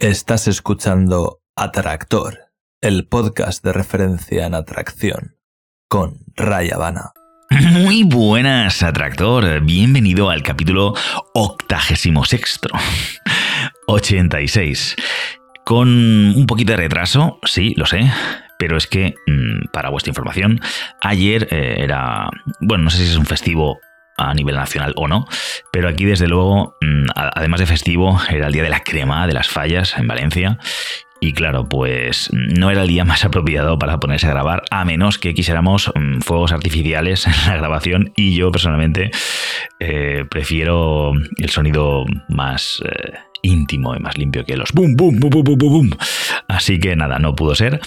Estás escuchando Atractor, el podcast de referencia en atracción, con Raya Habana. Muy buenas, Atractor. Bienvenido al capítulo octagésimo sexto. 86. Con un poquito de retraso, sí, lo sé, pero es que, mm, para vuestra información, ayer eh, era, bueno, no sé si es un festivo a nivel nacional o no, pero aquí desde luego, mm, además de festivo, era el día de la crema de las fallas en Valencia y claro, pues no era el día más apropiado para ponerse a grabar, a menos que quisiéramos mm, fuegos artificiales en la grabación. Y yo personalmente eh, prefiero el sonido más eh, íntimo y más limpio que los boom, boom, boom, boom, boom, boom. Así que nada, no pudo ser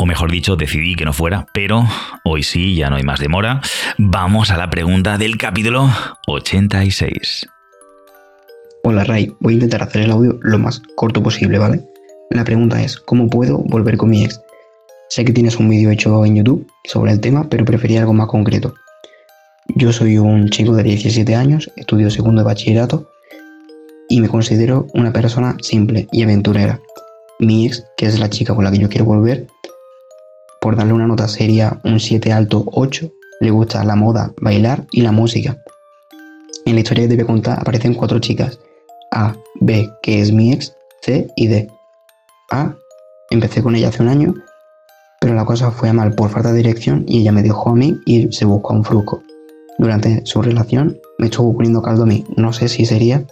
o mejor dicho, decidí que no fuera, pero hoy sí, ya no hay más demora. Vamos a la pregunta del capítulo 86. Hola Ray, voy a intentar hacer el audio lo más corto posible, ¿vale? La pregunta es, ¿cómo puedo volver con mi ex? Sé que tienes un vídeo hecho en YouTube sobre el tema, pero prefería algo más concreto. Yo soy un chico de 17 años, estudio segundo de bachillerato y me considero una persona simple y aventurera. Mi ex, que es la chica con la que yo quiero volver, por darle una nota seria, un 7 alto 8, le gusta la moda, bailar y la música. En la historia que te voy contar aparecen cuatro chicas, A, B, que es mi ex, C y D. A, empecé con ella hace un año, pero la cosa fue a mal por falta de dirección y ella me dejó a mí y se buscó a un fruco. Durante su relación me estuvo poniendo caldo a mí, no sé si sería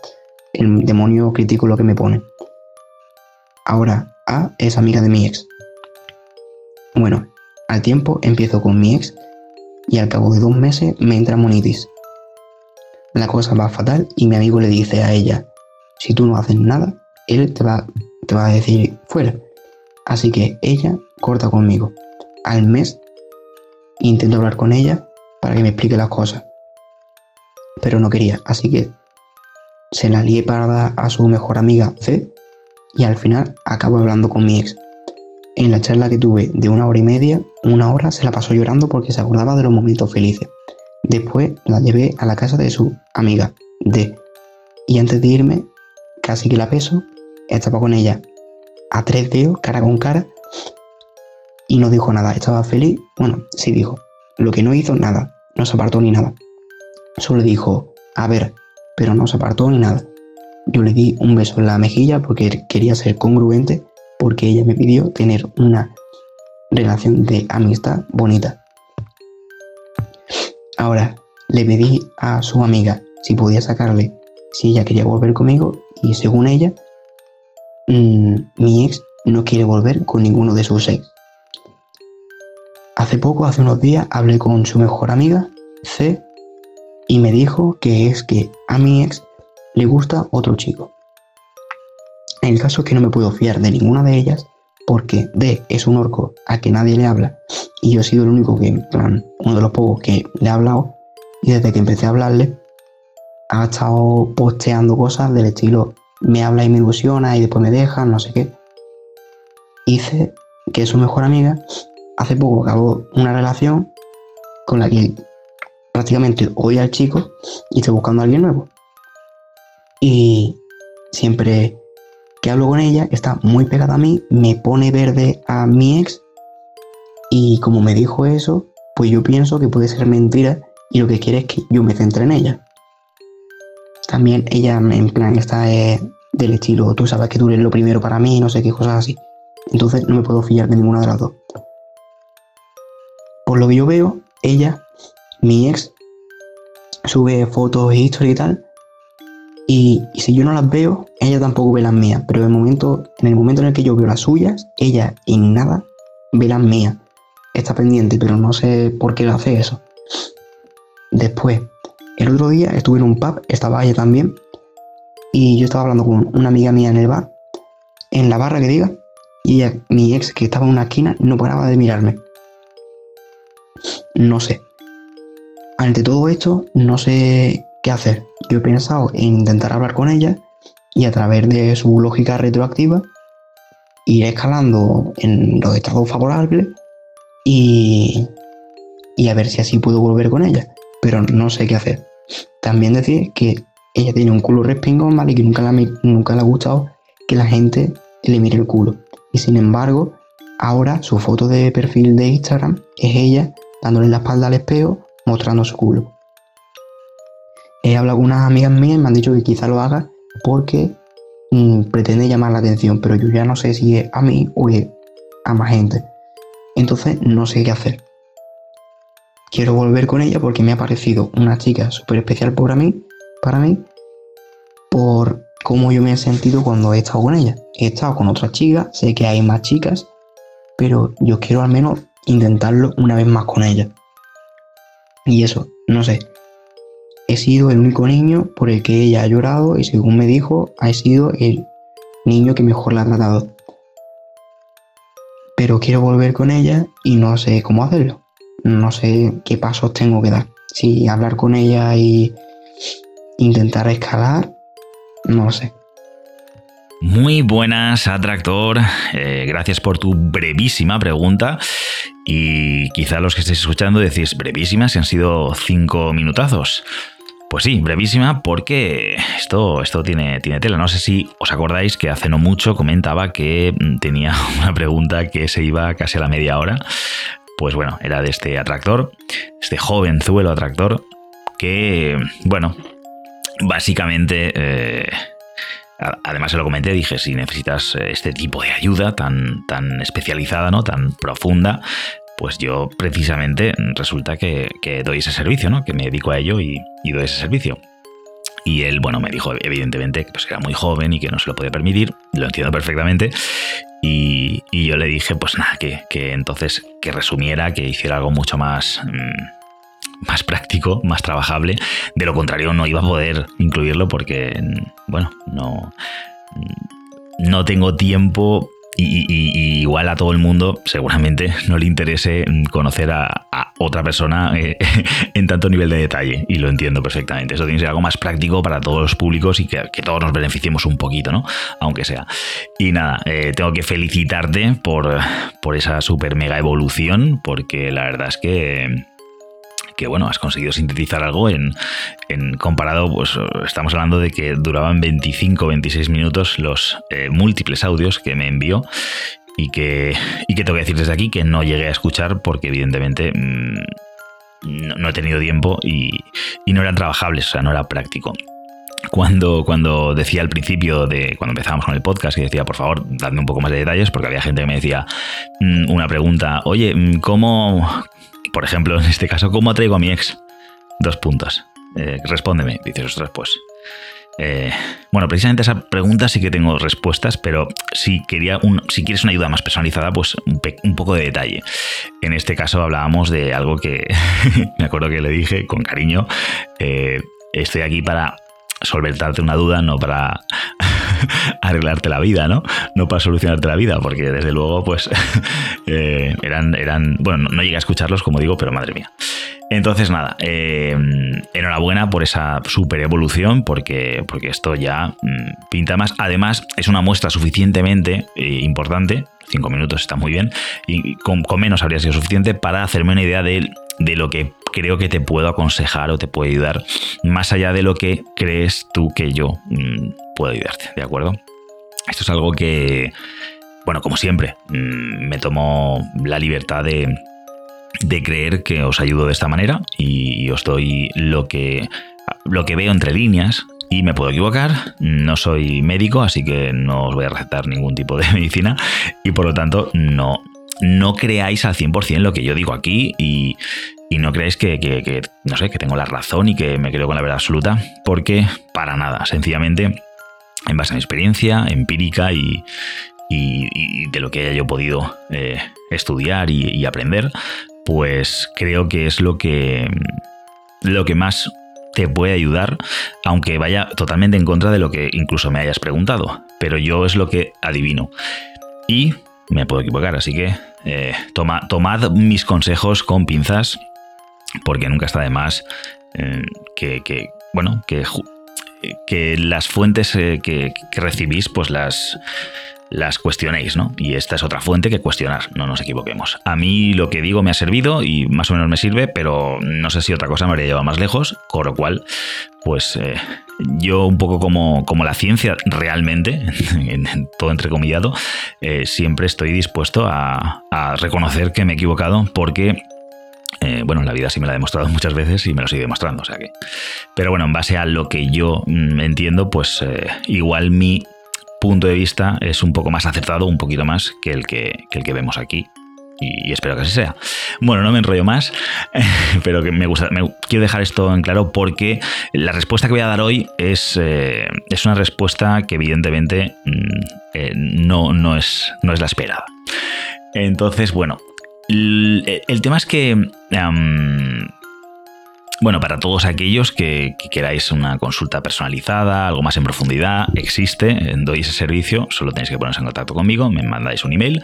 el demonio crítico lo que me pone. Ahora, A es amiga de mi ex, bueno, al tiempo empiezo con mi ex y al cabo de dos meses me entra monitis. La cosa va fatal y mi amigo le dice a ella, si tú no haces nada, él te va, a decir fuera. Así que ella corta conmigo. Al mes intento hablar con ella para que me explique las cosas. Pero no quería, así que se la lié para dar a su mejor amiga C y al final acabo hablando con mi ex. En la charla que tuve de una hora y media, una hora se la pasó llorando porque se acordaba de los momentos felices. Después la llevé a la casa de su amiga, D. Y antes de irme, casi que la peso, estaba con ella a tres dedos, cara con cara, y no dijo nada. Estaba feliz. Bueno, sí dijo. Lo que no hizo, nada. No se apartó ni nada. Solo dijo, a ver, pero no se apartó ni nada. Yo le di un beso en la mejilla porque quería ser congruente porque ella me pidió tener una relación de amistad bonita. Ahora, le pedí a su amiga si podía sacarle, si ella quería volver conmigo y según ella, mm, mi ex no quiere volver con ninguno de sus ex. Hace poco, hace unos días, hablé con su mejor amiga, C, y me dijo que es que a mi ex le gusta otro chico. El caso es que no me puedo fiar de ninguna de ellas porque D es un orco a que nadie le habla y yo he sido el único que, en plan, uno de los pocos que le ha hablado y desde que empecé a hablarle ha estado posteando cosas del estilo me habla y me ilusiona y después me deja, no sé qué. Hice que es su mejor amiga hace poco acabó una relación con la que prácticamente odia al chico y está buscando a alguien nuevo. Y siempre que hablo con ella, está muy pegada a mí, me pone verde a mi ex y como me dijo eso, pues yo pienso que puede ser mentira y lo que quiere es que yo me centre en ella. También ella en plan está del estilo, tú sabes que tú eres lo primero para mí, no sé qué cosas así. Entonces no me puedo fiar de ninguna de las dos. Por lo que yo veo, ella, mi ex, sube fotos e historias y tal, y, si yo no las veo, ella tampoco ve las mías. Pero en el, momento, en el momento en el que yo veo las suyas, ella en nada ve las mías. Está pendiente, pero no sé por qué lo hace eso. Después, el otro día estuve en un pub, estaba ella también. Y yo estaba hablando con una amiga mía en el bar, en la barra que diga. Y ella, mi ex, que estaba en una esquina, no paraba de mirarme. No sé. Ante todo esto, no sé qué hacer. Yo he pensado en intentar hablar con ella y a través de su lógica retroactiva ir escalando en los estados favorables y, y a ver si así puedo volver con ella. Pero no sé qué hacer. También decir que ella tiene un culo respingón, ¿vale? Y que nunca, la, nunca le ha gustado que la gente le mire el culo. Y sin embargo, ahora su foto de perfil de Instagram es ella dándole la espalda al espejo, mostrando su culo. He hablado con unas amigas mías y me han dicho que quizá lo haga porque mm, pretende llamar la atención, pero yo ya no sé si es a mí o es a más gente. Entonces no sé qué hacer. Quiero volver con ella porque me ha parecido una chica súper especial para mí, para mí, por cómo yo me he sentido cuando he estado con ella. He estado con otras chicas, sé que hay más chicas, pero yo quiero al menos intentarlo una vez más con ella. Y eso, no sé. He sido el único niño por el que ella ha llorado y según me dijo, ha sido el niño que mejor la ha tratado. Pero quiero volver con ella y no sé cómo hacerlo. No sé qué pasos tengo que dar. Si hablar con ella y intentar escalar, no lo sé. Muy buenas, Atractor. Eh, gracias por tu brevísima pregunta. Y quizá los que estéis escuchando decís, brevísima, si han sido cinco minutazos. Pues sí, brevísima porque esto, esto tiene, tiene tela. No sé si os acordáis que hace no mucho comentaba que tenía una pregunta que se iba casi a la media hora. Pues bueno, era de este atractor, este jovenzuelo atractor, que, bueno, básicamente... Eh, además se lo comenté, dije, si necesitas eh, este tipo de ayuda tan, tan especializada, ¿no? Tan profunda, pues yo precisamente resulta que, doy ese servicio, ¿no? Que me dedico a ello y, doy ese servicio. Y él, bueno, me dijo evidentemente pues, que era muy joven y que no se lo podía permitir, lo entiendo perfectamente. Y, yo le dije, pues nada, que, entonces que resumiera, que hiciera algo mucho más... Mm, más práctico, más trabajable. De lo contrario, no iba a poder incluirlo porque, bueno, no, no tengo tiempo y, igual a todo el mundo seguramente no le interese conocer a, otra persona eh, en tanto nivel de detalle y lo entiendo perfectamente. Eso tiene que ser algo más práctico para todos los públicos y que, todos nos beneficiemos un poquito, ¿no? Aunque sea. Y nada, eh, tengo que felicitarte por, por esa super mega evolución porque la verdad es que que bueno, has conseguido sintetizar algo en, comparado, pues estamos hablando de que duraban 25, 26 minutos los eh, múltiples audios que me envió y que, y que tengo que decir desde aquí que no llegué a escuchar porque evidentemente mm, no, he tenido tiempo y, no eran trabajables, o sea, no era práctico. Cuando, cuando decía al principio de cuando empezábamos con el podcast y decía por favor dadme un poco más de detalles porque había gente que me decía mm, una pregunta oye mm, ¿cómo, por ejemplo, en este caso, ¿cómo atraigo a mi ex? Dos puntos. Eh, respóndeme. Dices, ostras, pues. Eh, bueno, precisamente esa pregunta sí que tengo respuestas, pero si, quería si quieres una ayuda más personalizada, pues un, poco de detalle. En este caso hablábamos de algo que me acuerdo que le dije con cariño. Eh, estoy aquí para solventarte una duda, no para arreglarte la vida, ¿no? No para solucionarte la vida, porque desde luego, pues, eh, eran, eran, bueno, no, llegué a escucharlos, como digo, pero madre mía. Entonces, nada, eh, enhorabuena por esa super evolución, porque, porque esto ya mm, pinta más. Además, es una muestra suficientemente eh, importante, cinco minutos está muy bien, y con, con menos habría sido suficiente para hacerme una idea de de lo que creo que te puedo aconsejar o te puedo ayudar, más allá de lo que crees tú que yo mm, puedo ayudarte, ¿de acuerdo? Esto es algo que, bueno, como siempre, mm, me tomo la libertad de, creer que os ayudo de esta manera y, os doy lo que, lo que veo entre líneas y me puedo equivocar, no soy médico, así que no os voy a recetar ningún tipo de medicina y por lo tanto no, no creáis al 100% lo que yo digo aquí y, no creáis que, no sé, que tengo la razón y que me quedo con la verdad absoluta, porque para nada, sencillamente, en base a mi experiencia empírica y, de lo que haya yo podido eh, estudiar y, aprender, pues creo que es lo que, lo que más te puede ayudar, aunque vaya totalmente en contra de lo que incluso me hayas preguntado. Pero yo es lo que adivino. Y me puedo equivocar, así que eh, tomad mis consejos con pinzas, porque nunca está de más eh, que, bueno, que, que las fuentes eh, que, recibís, pues las, las cuestionéis, ¿no? Y esta es otra fuente que cuestionar, no nos equivoquemos. A mí lo que digo me ha servido y más o menos me sirve, pero no sé si otra cosa me habría llevado más lejos, con lo cual, pues eh, yo un poco como, como la ciencia realmente, en, todo entrecomillado, eh, siempre estoy dispuesto a, reconocer que me he equivocado porque eh, bueno, la vida sí me la ha demostrado muchas veces y me lo sigue demostrando, o sea que. Pero bueno, en base a lo que yo mm, entiendo, pues igual mi punto de vista es un poco más acertado, un poquito más que el que, el que vemos aquí. Y, espero que así sea. Bueno, no me enrollo más, pero que me gusta, me, quiero dejar esto en claro porque la respuesta que voy a dar hoy es, eh, es una respuesta que evidentemente mm, eh, no, no, es, no es la esperada. Entonces, bueno, el, tema es que bueno, para todos aquellos que, queráis una consulta personalizada, algo más en profundidad, existe, doy ese servicio, solo tenéis que poneros en contacto conmigo, me mandáis un email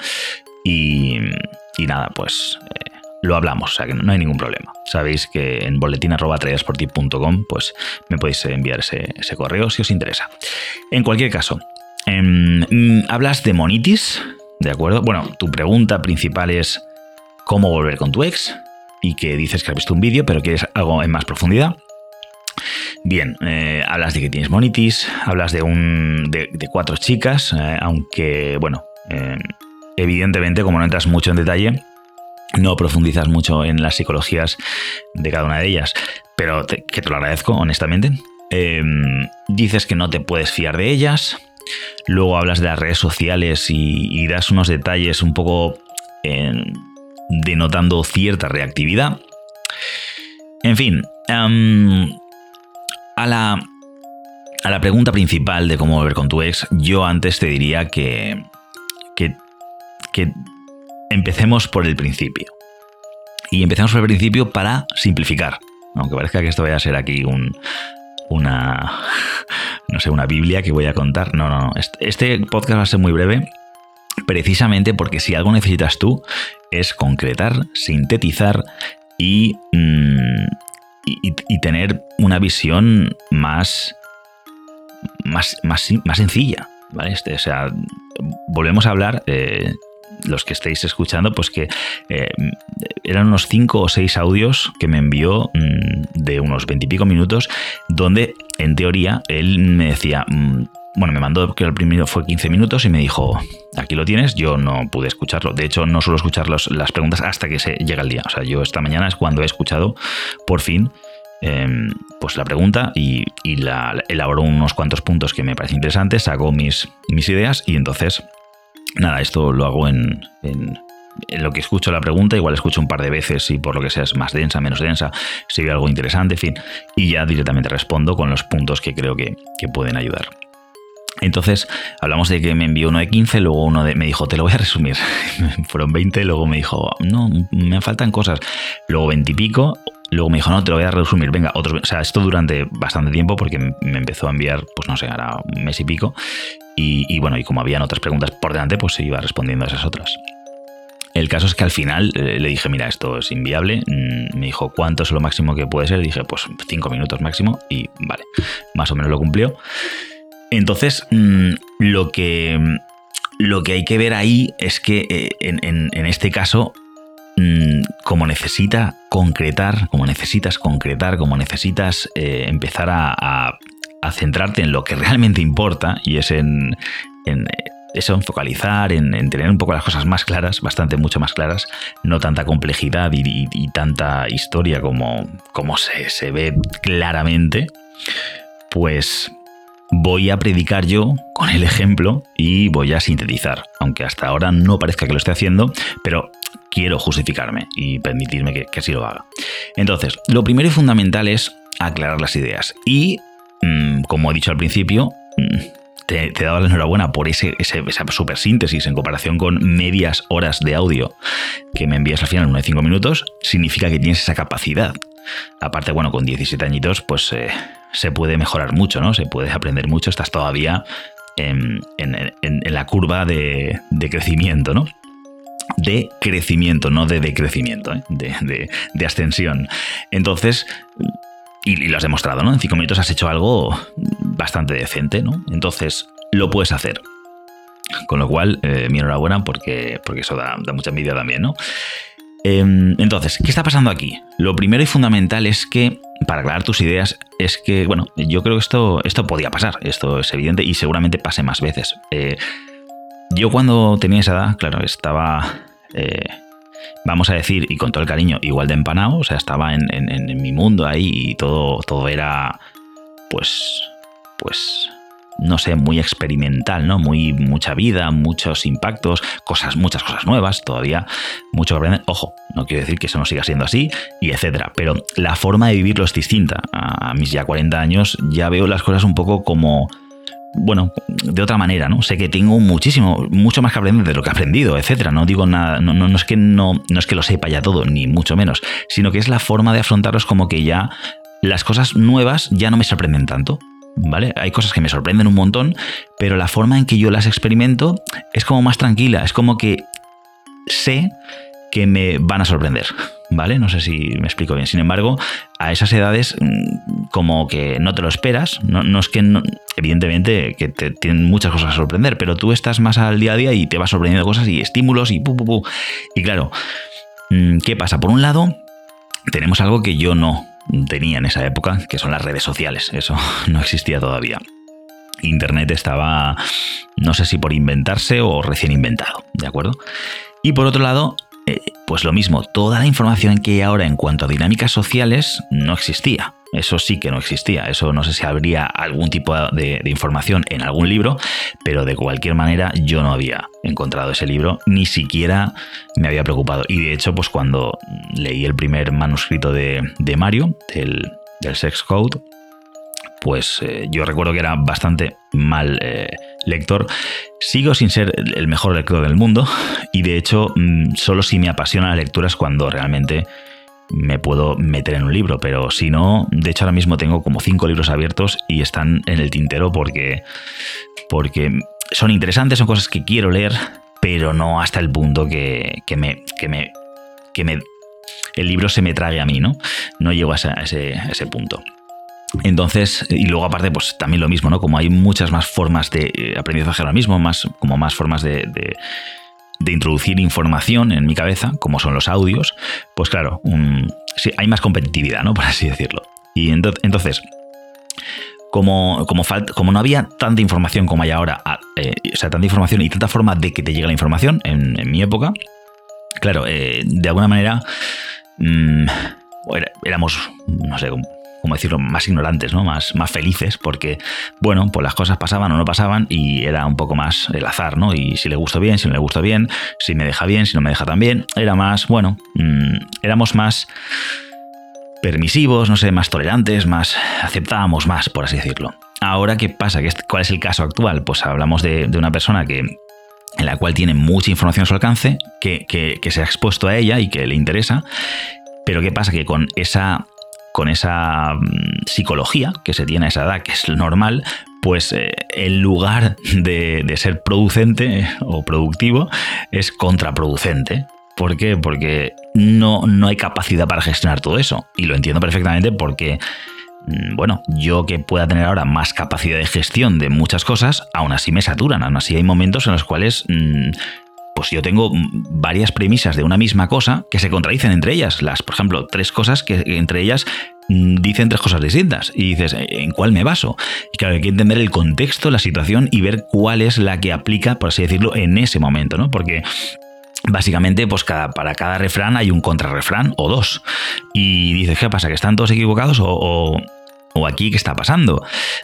y, nada, pues eh, lo hablamos, o sea que no, hay ningún problema. Sabéis que en boletín.com pues me podéis enviar ese, correo si os interesa. En cualquier caso, em, hablas de monitis, ¿de acuerdo? Bueno, tu pregunta principal es cómo volver con tu ex y que dices que has visto un vídeo, pero quieres algo en más profundidad. Bien, eh, hablas de que tienes monitis, hablas de, un, de, cuatro chicas, eh, aunque, bueno, eh, evidentemente, como no entras mucho en detalle, no profundizas mucho en las psicologías de cada una de ellas, pero que te lo agradezco, honestamente. dices que no te puedes fiar de ellas, luego hablas de las redes sociales y, y das unos detalles un poco denotando cierta reactividad. En fin, a, la, a la pregunta principal de cómo volver con tu ex, yo antes te diría que, que, que empecemos por el principio. Y empecemos por el principio para simplificar. Aunque parezca que esto vaya a ser aquí un, una, no sé, una Biblia que voy a contar. No, no, no. Este podcast va a ser muy breve precisamente porque si algo necesitas tú es concretar, sintetizar y, mm, y, tener una visión más, más, más, más sencilla. ¿vale? Este, o sea, volvemos a hablar, eh, los que estéis escuchando, pues que eh, eran unos 5 o 6 audios que me envió mm, de unos 20 y pico minutos, donde en teoría él me decía... Mm, bueno, me mandó que el primero fue 15 minutos y me dijo, aquí lo tienes, yo no pude escucharlo. De hecho, no suelo escuchar las preguntas hasta que se llega el día. O sea, yo esta mañana es cuando he escuchado, por fin, em, pues la pregunta y, la, elaboró unos cuantos puntos que me parecen interesantes, saco mis, mis ideas y entonces, nada, esto lo hago en, en, lo que escucho la pregunta, igual escucho un par de veces y por lo que sea es más densa, menos densa, si veo algo interesante, en fin, y ya directamente respondo con los puntos que creo que, que pueden ayudar. Entonces hablamos de que me envió uno de 15, luego uno de, me dijo, te lo voy a resumir. Fueron 20, luego me dijo, no, me faltan cosas. Luego 20 y pico, luego me dijo, no, te lo voy a resumir, venga, otros. O sea, esto durante bastante tiempo porque me empezó a enviar, pues no sé, ahora un mes y pico. Y, bueno, y como habían otras preguntas por delante, pues se iba respondiendo a esas otras. El caso es que al final eh, le dije, mira, esto es inviable. Mm, me dijo, ¿cuánto es lo máximo que puede ser? dije, pues 5 minutos máximo. Y vale, más o menos lo cumplió. Entonces, mm, lo que, lo que hay que ver ahí es que eh, en, este caso, mm, como necesita concretar, como necesitas concretar, como necesitas eh, empezar a, centrarte en lo que realmente importa y es en, eso, en focalizar, en, tener un poco las cosas más claras, bastante mucho más claras, no tanta complejidad y, tanta historia como, como se, se ve claramente, pues voy a predicar yo con el ejemplo y voy a sintetizar, aunque hasta ahora no parezca que lo esté haciendo, pero quiero justificarme y permitirme que, así lo haga. Entonces, lo primero y fundamental es aclarar las ideas y, mm, como he dicho al principio, mm, te, he dado la enhorabuena por ese, esa super síntesis en comparación con medias horas de audio que me envías al final, uno de cinco minutos, significa que tienes esa capacidad. Aparte, bueno, con 17 añitos, pues eh, se puede mejorar mucho, ¿no? Se puede aprender mucho, estás todavía en, la curva de, crecimiento, ¿no? De crecimiento, no de decrecimiento, ¿eh? de, ascensión. Entonces, y, lo has demostrado, ¿no? En cinco minutos has hecho algo bastante decente, ¿no? Entonces, lo puedes hacer. Con lo cual, eh, mi enhorabuena porque, porque eso da, mucha envidia también, ¿no? Em, entonces, ¿qué está pasando aquí? Lo primero y fundamental es que, para aclarar tus ideas, es que, bueno, yo creo que esto, esto podía pasar, esto es evidente y seguramente pase más veces. Eh, yo cuando tenía esa edad, claro, estaba, eh, vamos a decir, y con todo el cariño, igual de empanado, o sea, estaba en, en mi mundo ahí y todo, todo era, pues, pues no sé, muy experimental, ¿no? Muy, mucha vida, muchos impactos, cosas, muchas cosas nuevas, todavía mucho que aprender. Ojo, no quiero decir que eso no siga siendo así, y etcétera. Pero la forma de vivirlo es distinta. A, mis ya 40 años ya veo las cosas un poco como. Bueno, de otra manera, ¿no? Sé que tengo muchísimo, mucho más que aprender de lo que he aprendido, etcétera. No digo nada, no, no, es que no, no es que lo sepa ya todo, ni mucho menos, sino que es la forma de afrontarlos como que ya las cosas nuevas ya no me sorprenden tanto. ¿Vale? Hay cosas que me sorprenden un montón, pero la forma en que yo las experimento es como más tranquila, es como que sé que me van a sorprender, ¿vale? No sé si me explico bien. Sin embargo, a esas edades mm, como que no te lo esperas, no, es que, evidentemente, que te tienen muchas cosas a sorprender, pero tú estás más al día a día y te vas sorprendiendo cosas y estímulos y pu, pu, pu. Y claro, mm, ¿qué pasa? Por un lado, tenemos algo que yo no tenía en esa época, que son las redes sociales. Eso no existía todavía. Internet estaba, no sé si por inventarse o recién inventado, ¿de acuerdo? Y por otro lado, eh, pues lo mismo, toda la información que hay ahora en cuanto a dinámicas sociales no existía. Eso sí que no existía. Eso no sé si habría algún tipo de, información en algún libro, pero de cualquier manera yo no había encontrado ese libro, ni siquiera me había preocupado. Y de hecho, pues cuando leí el primer manuscrito de, Mario, del, Sex Code, pues eh, yo recuerdo que era bastante mal eh, lector. Sigo sin ser el mejor lector del mundo y de hecho mm, solo si me apasiona la lectura es cuando realmente me puedo meter en un libro, pero si no, de hecho ahora mismo tengo como cinco libros abiertos y están en el tintero porque, porque son interesantes, son cosas que quiero leer, pero no hasta el punto que, que me, que me, que me, el libro se me trague a mí, ¿no? No llego a ese, ese, punto. Entonces, y luego aparte, pues también lo mismo, ¿no? Como hay muchas más formas de eh, aprendizaje ahora mismo, más, como más formas de de introducir información en mi cabeza, como son los audios, pues claro, hay más competitividad, ¿no? Por así decirlo. Y entonces, como, como, como, no había tanta información como hay ahora, eh, o sea, tanta información y tanta forma de que te llegue la información en, mi época, claro, eh, de alguna manera mm, éramos, no sé, como decirlo, más ignorantes, ¿no? Más, más felices, porque, bueno, pues las cosas pasaban o no pasaban y era un poco más el azar, ¿no? Y si le gustó bien, si no le gustó bien, si me deja bien, si no me deja tan bien, era más, bueno, mm, éramos más permisivos, no sé, más tolerantes, más aceptábamos más, por así decirlo. Ahora, ¿qué pasa? ¿Cuál es el caso actual? Pues hablamos de, una persona que en la cual tiene mucha información a su alcance, que, que, se ha expuesto a ella y que le interesa, pero ¿qué pasa? Que con esa con esa mm, psicología que se tiene a esa edad, que es normal, pues eh, en lugar de, ser producente o productivo, es contraproducente. ¿Por qué? Porque no, no hay capacidad para gestionar todo eso. Y lo entiendo perfectamente porque mm, bueno, yo que pueda tener ahora más capacidad de gestión de muchas cosas, aún así me saturan, aún así hay momentos en los cuales mm, pues yo tengo varias premisas de una misma cosa que se contradicen entre ellas. Las, por ejemplo, tres cosas que entre ellas dicen tres cosas distintas. Y dices, ¿en cuál me baso? Y claro, hay que entender el contexto, la situación y ver cuál es la que aplica, por así decirlo, en ese momento, ¿no? Porque Básicamente, pues cada, para cada refrán hay un contrarrefrán o dos. Y dices, ¿qué pasa? ¿Que están todos equivocados o, o aquí qué está pasando.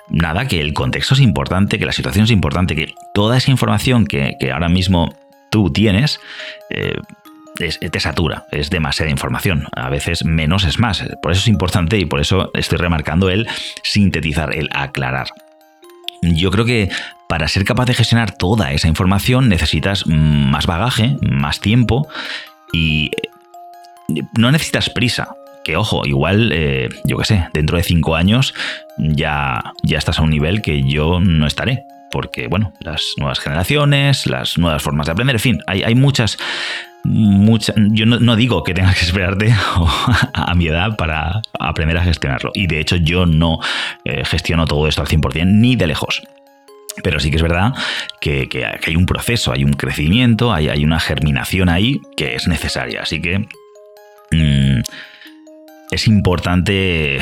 Nada, que el contexto es importante, que la situación es importante, que toda esa información que, que ahora mismo tú tienes, eh, te satura, es demasiada información. A veces menos es más. Por eso es importante y por eso estoy remarcando el sintetizar, el aclarar. Yo creo que para ser capaz de gestionar toda esa información necesitas más bagaje, más tiempo y eh, no necesitas prisa. Que ojo, igual, eh, yo qué sé, dentro de cinco años ya, ya estás a un nivel que yo no estaré porque, bueno, las nuevas generaciones, las nuevas formas de aprender, en fin, hay, muchas, muchas... Yo no, digo que tengas que esperarte a, mi edad para aprender a gestionarlo. Y de hecho yo no eh, gestiono todo esto al 100% ni de lejos. Pero sí que es verdad que, hay un proceso, hay un crecimiento, hay, hay, una germinación ahí que es necesaria. Así que mm, es importante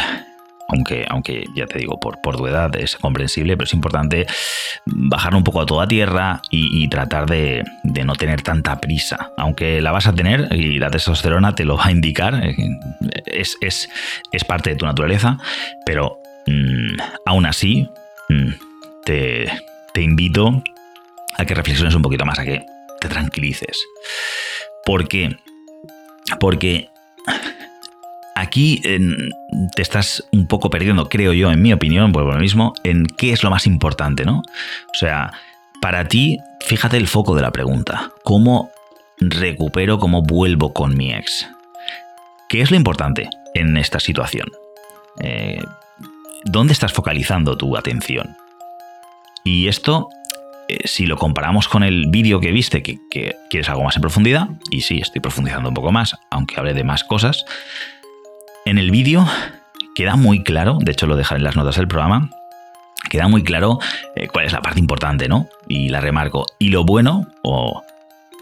aunque, aunque ya te digo, por, por tu edad es comprensible, pero es importante bajar un poco a toda tierra y, tratar de, no tener tanta prisa. Aunque la vas a tener y la testosterona te lo va a indicar, eh, es, es, parte de tu naturaleza, pero mm, aún así mm, te, te invito a que reflexiones un poquito más, a que te tranquilices. ¿Por qué? Porque aquí te estás un poco perdiendo, creo yo, en mi opinión, por lo mismo, en qué es lo más importante, ¿no? O sea, para ti, fíjate el foco de la pregunta. ¿Cómo recupero, cómo vuelvo con mi ex? ¿Qué es lo importante en esta situación? Eh, ¿Dónde estás focalizando tu atención? Y esto, eh, si lo comparamos con el vídeo que viste, que, que quieres algo más en profundidad, y sí, estoy profundizando un poco más, aunque hable de más cosas, en el vídeo queda muy claro, de hecho lo dejaré en las notas del programa, queda muy claro eh, cuál es la parte importante, ¿no? Y la remarco. Y lo bueno, o,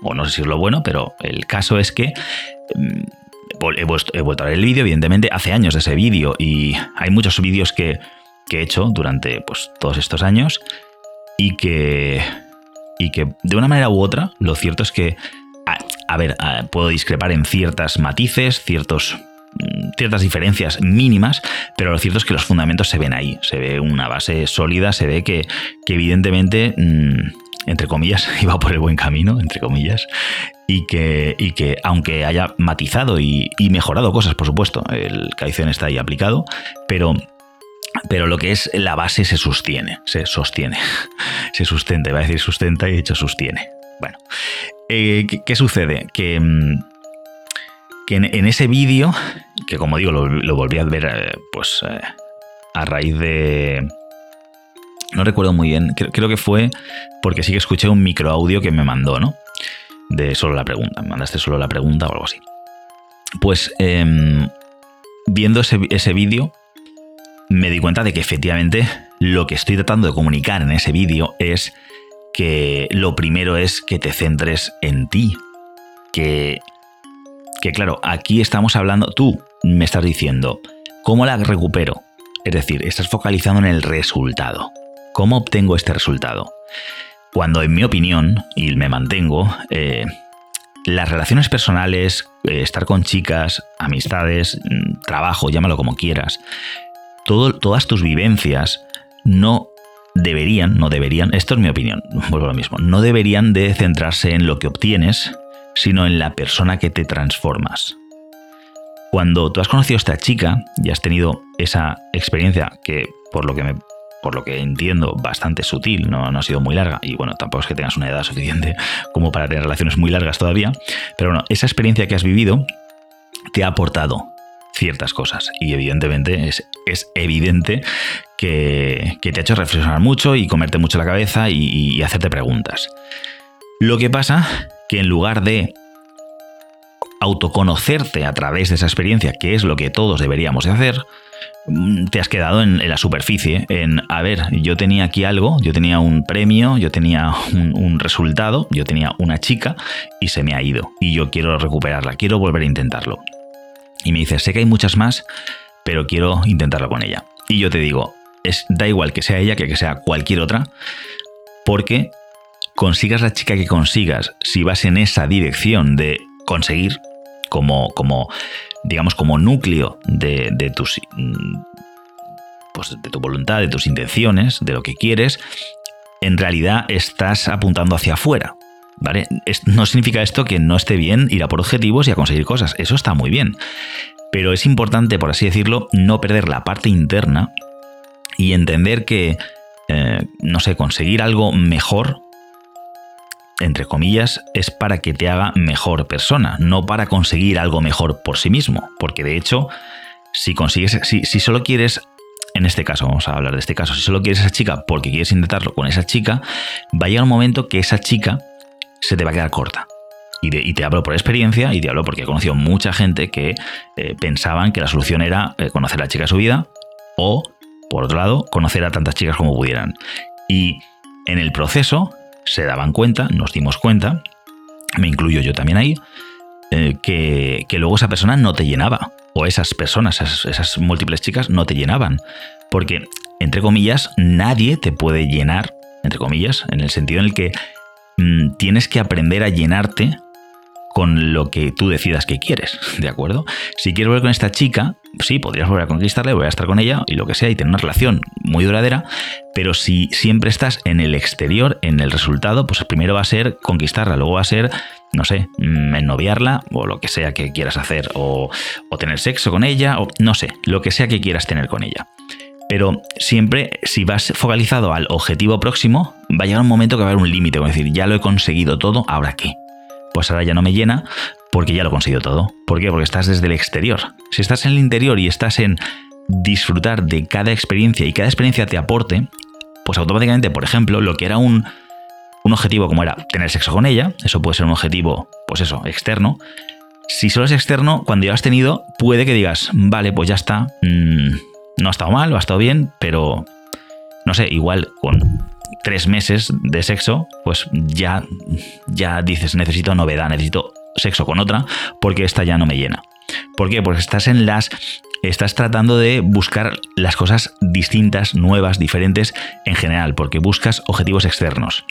no sé si es lo bueno, pero el caso es que mm, he, vuelto a ver el vídeo, evidentemente, hace años de ese vídeo y hay muchos vídeos que, he hecho durante pues, todos estos años y que, y que de una manera u otra, lo cierto es que, a ver, puedo discrepar en ciertas matices, ciertos ciertas diferencias mínimas, pero lo cierto es que los fundamentos se ven ahí, se ve una base sólida, se ve que, evidentemente, mm, entre comillas, iba por el buen camino, entre comillas, y que, y que aunque haya matizado y, mejorado cosas, por supuesto, el Kaizen está ahí aplicado, pero pero lo que es la base se sostiene, se sostiene, se sustenta, iba a decir sustenta y de hecho sostiene. Bueno, eh, ¿qué, sucede? Que, mm, que en, ese vídeo, que como digo, lo, volví a ver eh, pues eh, a raíz de... No recuerdo muy bien, creo, que fue porque sí que escuché un micro audio que me mandó, ¿no? De solo la pregunta, me mandaste solo la pregunta o algo así. Pues em, viendo ese, ese vídeo, me di cuenta de que efectivamente lo que estoy tratando de comunicar en ese vídeo es que lo primero es que te centres en ti, que que claro, aquí estamos hablando, tú me estás diciendo, ¿cómo la recupero? Es decir, estás focalizando en el resultado. ¿Cómo obtengo este resultado? Cuando en mi opinión, y me mantengo, eh, las relaciones personales, eh, estar con chicas, amistades, mm, trabajo, llámalo como quieras, todas tus vivencias no deberían, no deberían, esto es mi opinión, vuelvo a lo mismo, no deberían de centrarse en lo que obtienes, sino en la persona que te transformas. Cuando tú has conocido a esta chica y has tenido esa experiencia que, por lo que me por lo que entiendo, bastante sutil, no, ha sido muy larga, y bueno, tampoco es que tengas una edad suficiente como para tener relaciones muy largas todavía, pero bueno, esa experiencia que has vivido te ha aportado ciertas cosas, y evidentemente es, es evidente que, te ha hecho reflexionar mucho y comerte mucho la cabeza y hacerte preguntas. Lo que pasa que en lugar de autoconocerte a través de esa experiencia, que es lo que todos deberíamos de hacer, mm, te has quedado en, la superficie, en, a ver, yo tenía aquí algo, yo tenía un premio, yo tenía un, resultado, yo tenía una chica y se me ha ido y yo quiero recuperarla, quiero volver a intentarlo. Y me dices, sé que hay muchas más, pero quiero intentarlo con ella. Y yo te digo, es, da igual que sea ella que que sea cualquier otra, porque consigas la chica que consigas, si vas en esa dirección de conseguir como, como digamos, como núcleo de, tus mm, pues de tu voluntad, de tus intenciones, de lo que quieres, en realidad estás apuntando hacia afuera. ¿Vale? no significa esto que no esté bien ir a por objetivos y a conseguir cosas. Eso está muy bien. Pero es importante, por así decirlo, no perder la parte interna y entender que, eh, no sé, conseguir algo mejor entre comillas, es para que te haga mejor persona, no para conseguir algo mejor por sí mismo. Porque de hecho, si consigues, si, solo quieres, en este caso, vamos a hablar de este caso, si solo quieres a esa chica porque quieres intentarlo con esa chica, va a llegar un momento que esa chica se te va a quedar corta. Y, te hablo por experiencia y te hablo porque he conocido mucha gente que eh, pensaban que la solución era eh, conocer a la chica de su vida o, por otro lado, conocer a tantas chicas como pudieran. Y en el proceso se daban cuenta, nos dimos cuenta, me incluyo yo también ahí, eh, que, luego esa persona no te llenaba, o esas personas, esas, múltiples chicas no te llenaban, porque, entre comillas, nadie te puede llenar, entre comillas, en el sentido en el que mm, tienes que aprender a llenarte con lo que tú decidas que quieres, ¿de acuerdo? Si quieres volver con esta chica, sí, podrías volver a conquistarle, voy a estar con ella y lo que sea, y tener una relación muy duradera, pero si siempre estás en el exterior, en el resultado, pues primero va a ser conquistarla, luego va a ser, no sé, mm, ennoviarla o lo que sea que quieras hacer, o, o tener sexo con ella, o no sé, lo que sea que quieras tener con ella. Pero siempre, si vas focalizado al objetivo próximo, va a llegar un momento que va a haber un límite, como decir, ya lo he conseguido todo, ¿ahora qué? Pues ahora ya no me llena porque ya lo he conseguido todo. ¿Por qué? Porque estás desde el exterior. Si estás en el interior y estás en disfrutar de cada experiencia y cada experiencia te aporte, pues automáticamente, por ejemplo, lo que era un, un objetivo como era tener sexo con ella, eso puede ser un objetivo, pues eso, externo. Si solo es externo, cuando ya has tenido, puede que digas, vale, pues ya está, mm, no ha estado mal, o ha estado bien, pero no sé, igual con tres meses de sexo, pues ya, ya dices, necesito novedad, necesito sexo con otra, porque esta ya no me llena. ¿Por qué? Porque estás en las. Estás tratando de buscar las cosas distintas, nuevas, diferentes en general, porque buscas objetivos externos.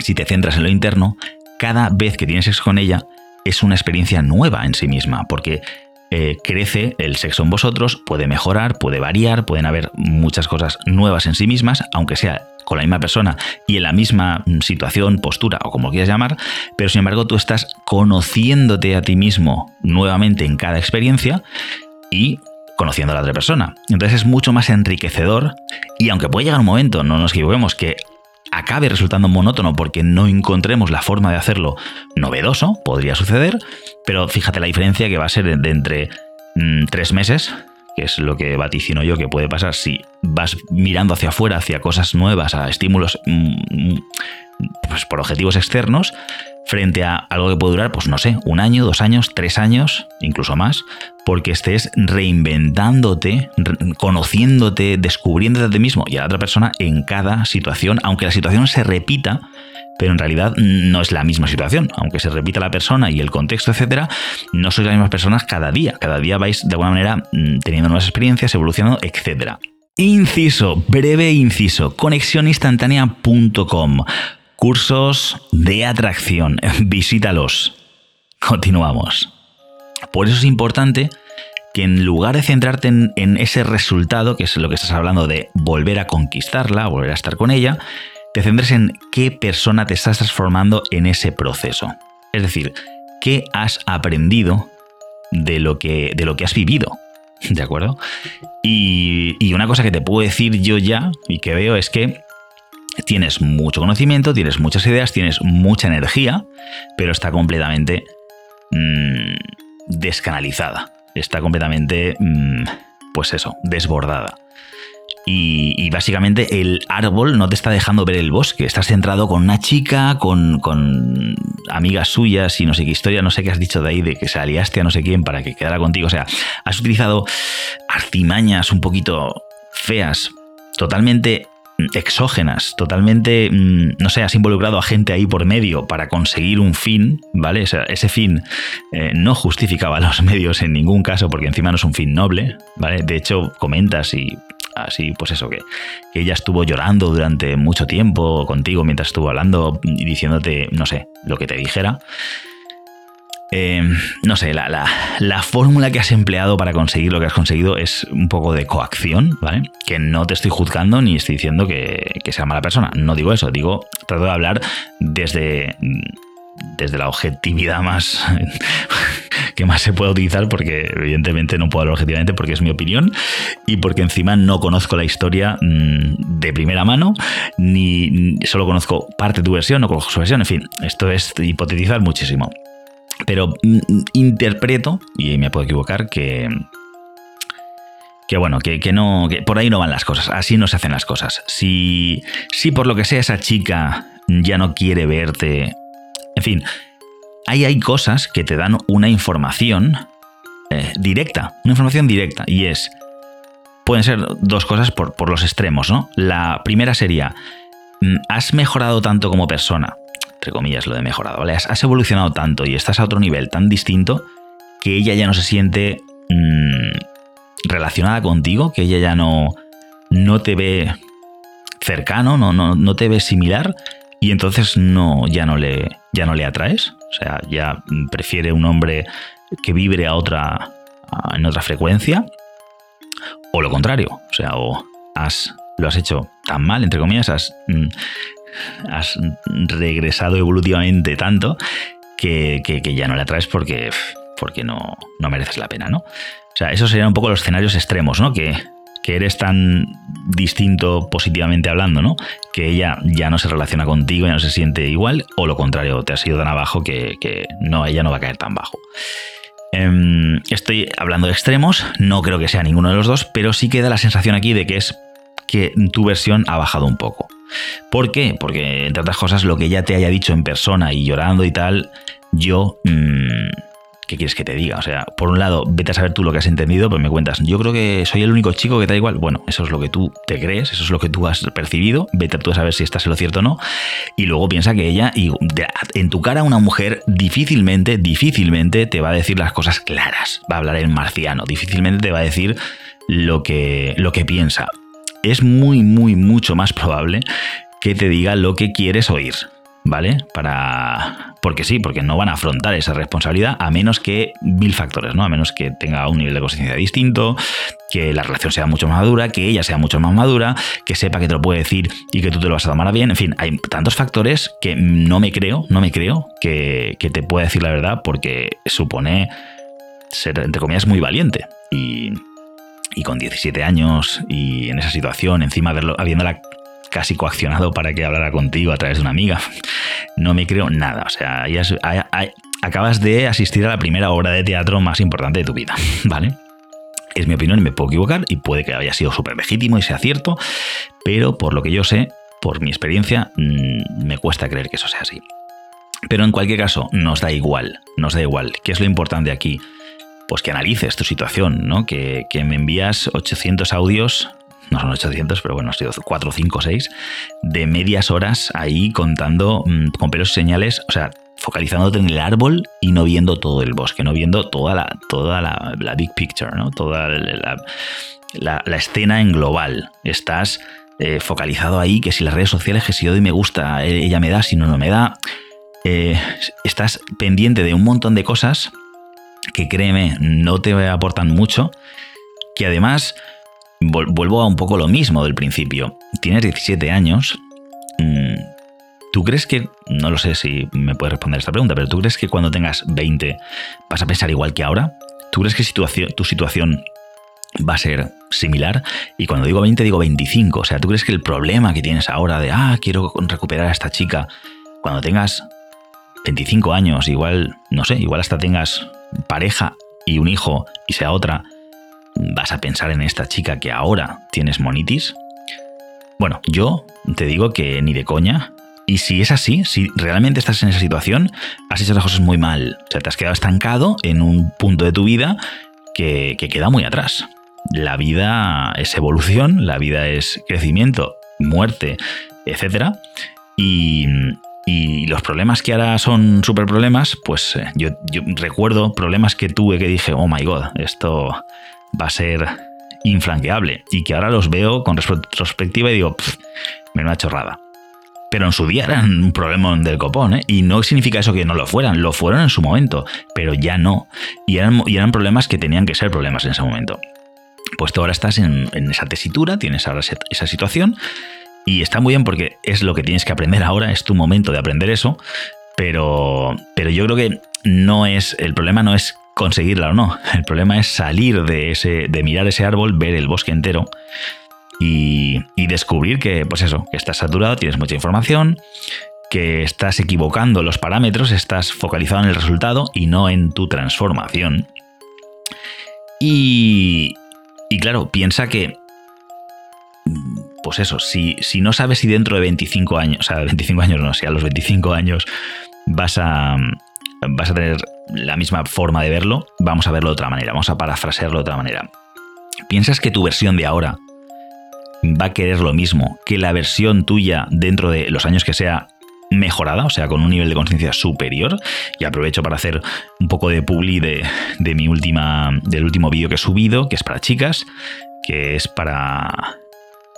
Si te centras en lo interno, cada vez que tienes sexo con ella es una experiencia nueva en sí misma, porque eh, crece el sexo en vosotros, puede mejorar, puede variar, pueden haber muchas cosas nuevas en sí mismas, aunque sea con la misma persona y en la misma mm, situación, postura o como quieras llamar, pero sin embargo tú estás conociéndote a ti mismo nuevamente en cada experiencia y conociendo a la otra persona. Entonces es mucho más enriquecedor y aunque puede llegar un momento, no nos equivoquemos, que acabe resultando monótono porque no encontremos la forma de hacerlo novedoso, podría suceder, pero fíjate la diferencia que va a ser de, entre mm, tres meses que es lo que vaticino yo que puede pasar si vas mirando hacia afuera, hacia cosas nuevas, a estímulos mm, mm, pues por objetivos externos, frente a algo que puede durar, pues no sé, un año, dos años, tres años, incluso más, porque estés reinventándote, conociéndote, descubriéndote a ti mismo y a la otra persona en cada situación, aunque la situación se repita, pero en realidad no es la misma situación. Aunque se repita la persona y el contexto, etcétera, no sois las mismas personas cada día. Cada día vais de alguna manera mm, teniendo nuevas experiencias, evolucionando, etcétera. Inciso, breve inciso, conexioninstantánea.com. Cursos de atracción, visítalos. Continuamos. Por eso es importante que en lugar de centrarte en, en, ese resultado, que es lo que estás hablando de volver a conquistarla, volver a estar con ella, te centres en qué persona te estás transformando en ese proceso. Es decir, qué has aprendido de lo que, de lo que has vivido. ¿De acuerdo? Y, y una cosa que te puedo decir yo ya y que veo es que tienes mucho conocimiento, tienes muchas ideas, tienes mucha energía, pero está completamente mmm, descanalizada. Está completamente, mmm, pues eso, desbordada. Y, básicamente el árbol no te está dejando ver el bosque. Estás centrado con una chica, con, con, amigas suyas y no sé qué historia, no sé qué has dicho de ahí, de que se aliaste a no sé quién para que quedara contigo. O sea, has utilizado artimañas un poquito feas, totalmente exógenas, totalmente, mm, no sé, has involucrado a gente ahí por medio para conseguir un fin, ¿vale? O sea, ese fin eh, no justificaba los medios en ningún caso porque encima no es un fin noble, ¿vale? De hecho, comentas y así, pues eso, que, ella estuvo llorando durante mucho tiempo contigo mientras estuvo hablando y diciéndote, no sé, lo que te dijera. Eh, no sé, la, la, fórmula que has empleado para conseguir lo que has conseguido es un poco de coacción, ¿vale? Que no te estoy juzgando ni estoy diciendo que, sea mala persona. No digo eso, digo, trato de hablar desde la objetividad más que más se puede utilizar porque evidentemente no puedo hablar objetivamente porque es mi opinión y porque encima no conozco la historia mm, de primera mano ni solo conozco parte de tu versión no conozco su versión en fin esto es hipotetizar muchísimo pero mm, interpreto y me puedo equivocar que que bueno, que, no, que por ahí no van las cosas, así no se hacen las cosas. Si, si por lo que sea esa chica ya no quiere verte en fin, ahí hay cosas que te dan una información eh, directa, una información directa, y es, pueden ser dos cosas por, por los extremos, ¿no? La primera sería, mm, has mejorado tanto como persona, entre comillas lo de mejorado, ¿vale? Has, evolucionado tanto y estás a otro nivel tan distinto que ella ya no se siente mm, relacionada contigo, que ella ya no, no te ve cercano, no, no, no te ve similar y entonces no, ya, no le, ya no le atraes. O sea, ya prefiere un hombre que vibre a otra, en otra frecuencia. O lo contrario. O sea, o has, lo has hecho tan mal, entre comillas, has, mm, has regresado evolutivamente tanto que, ya no le atraes porque, porque no, no mereces la pena, ¿no? O sea, esos serían un poco los escenarios extremos, ¿no? Que, que eres tan distinto positivamente hablando, ¿no? Que ella ya no se relaciona contigo, ya no se siente igual, o lo contrario, te has ido tan abajo que, no, ella no va a caer tan bajo. Em, estoy hablando de extremos, no creo que sea ninguno de los dos, pero sí queda la sensación aquí de que es que tu versión ha bajado un poco. ¿Por qué? Porque, entre otras cosas, lo que ella te haya dicho en persona y llorando y tal, yo mm, ¿qué quieres que te diga? O sea, por un lado, vete a saber tú lo que has entendido, pero me cuentas, yo creo que soy el único chico que da igual. Bueno, eso es lo que tú te crees, eso es lo que tú has percibido, vete tú a saber si estás en lo cierto o no. Y luego piensa que ella, y en tu cara una mujer difícilmente, difícilmente te va a decir las cosas claras, va a hablar en marciano, difícilmente te va a decir lo que, lo que piensa. Es muy, muy, mucho más probable que te diga lo que quieres oír. ¿vale? Para. Porque sí, porque no van a afrontar esa responsabilidad a menos que mil factores, ¿no? A menos que tenga un nivel de conciencia distinto, que la relación sea mucho más madura, que ella sea mucho más madura, que sepa que te lo puede decir y que tú te lo vas a tomar bien. En fin, hay tantos factores que no me creo, no me creo que, te pueda decir la verdad porque supone ser, entre comillas, muy valiente. Y, y con 17 años y en esa situación, encima haberlo, habiéndola casi coaccionado para que hablara contigo a través de una amiga. No me creo nada. O sea, acabas de asistir a la primera obra de teatro más importante de tu vida, ¿vale? Es mi opinión y me puedo equivocar y puede que haya sido súper legítimo y sea cierto, pero por lo que yo sé, por mi experiencia, mm, me cuesta creer que eso sea así. Pero en cualquier caso, nos da igual, nos da igual. ¿Qué es lo importante aquí? Pues que analices tu situación, ¿no? Que, que me envías 800 audios no son 800, pero bueno, ha sido 4, 5, 6, de medias horas ahí contando mm, con pelos y señales, o sea, focalizándote en el árbol y no viendo todo el bosque, no viendo toda la, toda la, big picture, ¿no? Toda la, escena en global. Estás eh, focalizado ahí, que si las redes sociales, que si yo doy me gusta, eh, ella me da, si no, no me da. Eh, estás pendiente de un montón de cosas que créeme, no te aportan mucho, que además vuelvo a un poco lo mismo del principio. Tienes 17 años. Mm, ¿Tú crees que, no lo sé si me puedes responder esta pregunta, pero ¿tú crees que cuando tengas 20 vas a pensar igual que ahora? ¿Tú crees que tu situación va a ser similar? Y cuando digo 20 digo 25. O sea, ¿tú crees que el problema que tienes ahora de, ah, quiero recuperar a esta chica, cuando tengas 25 años, igual, no sé, igual hasta tengas pareja y un hijo y sea otra, ¿Vas a pensar en esta chica que ahora tienes monitis? Bueno, yo te digo que ni de coña. Y si es así, si realmente estás en esa situación, has hecho las cosas muy mal. O sea, te has quedado estancado en un punto de tu vida que, queda muy atrás. La vida es evolución, la vida es crecimiento, muerte, etc. Y, los problemas que ahora son super problemas, pues eh, yo, recuerdo problemas que tuve que dije, oh my god, esto, va a ser infranqueable y que ahora los veo con retrospectiva y digo, una chorrada. Pero en su día eran un problema del copón, ¿eh? Y no significa eso que no lo fueran, lo fueron en su momento, pero ya no. Y eran, y eran problemas que tenían que ser problemas en ese momento. Pues tú ahora estás en, esa tesitura, tienes ahora esa situación, y está muy bien porque es lo que tienes que aprender ahora, es tu momento de aprender eso, pero, pero yo creo que no es, el problema no es conseguirla o no. El problema es salir de, ese, de mirar ese árbol, ver el bosque entero y, descubrir que, pues eso, que estás saturado, tienes mucha información, que estás equivocando los parámetros, estás focalizado en el resultado y no en tu transformación. Y, y claro, piensa que, pues eso, si, si no sabes si dentro de 25 años, o sea, 25 años no, si a los 25 años vas a, vas a tener la misma forma de verlo, vamos a verlo de otra manera, vamos a parafrasearlo de otra manera. ¿Piensas que tu versión de ahora va a querer lo mismo, que la versión tuya dentro de los años que sea mejorada, o sea, con un nivel de conciencia superior. Y aprovecho para hacer un poco de publi de, de mi última, del último vídeo que he subido, que es para chicas, que es para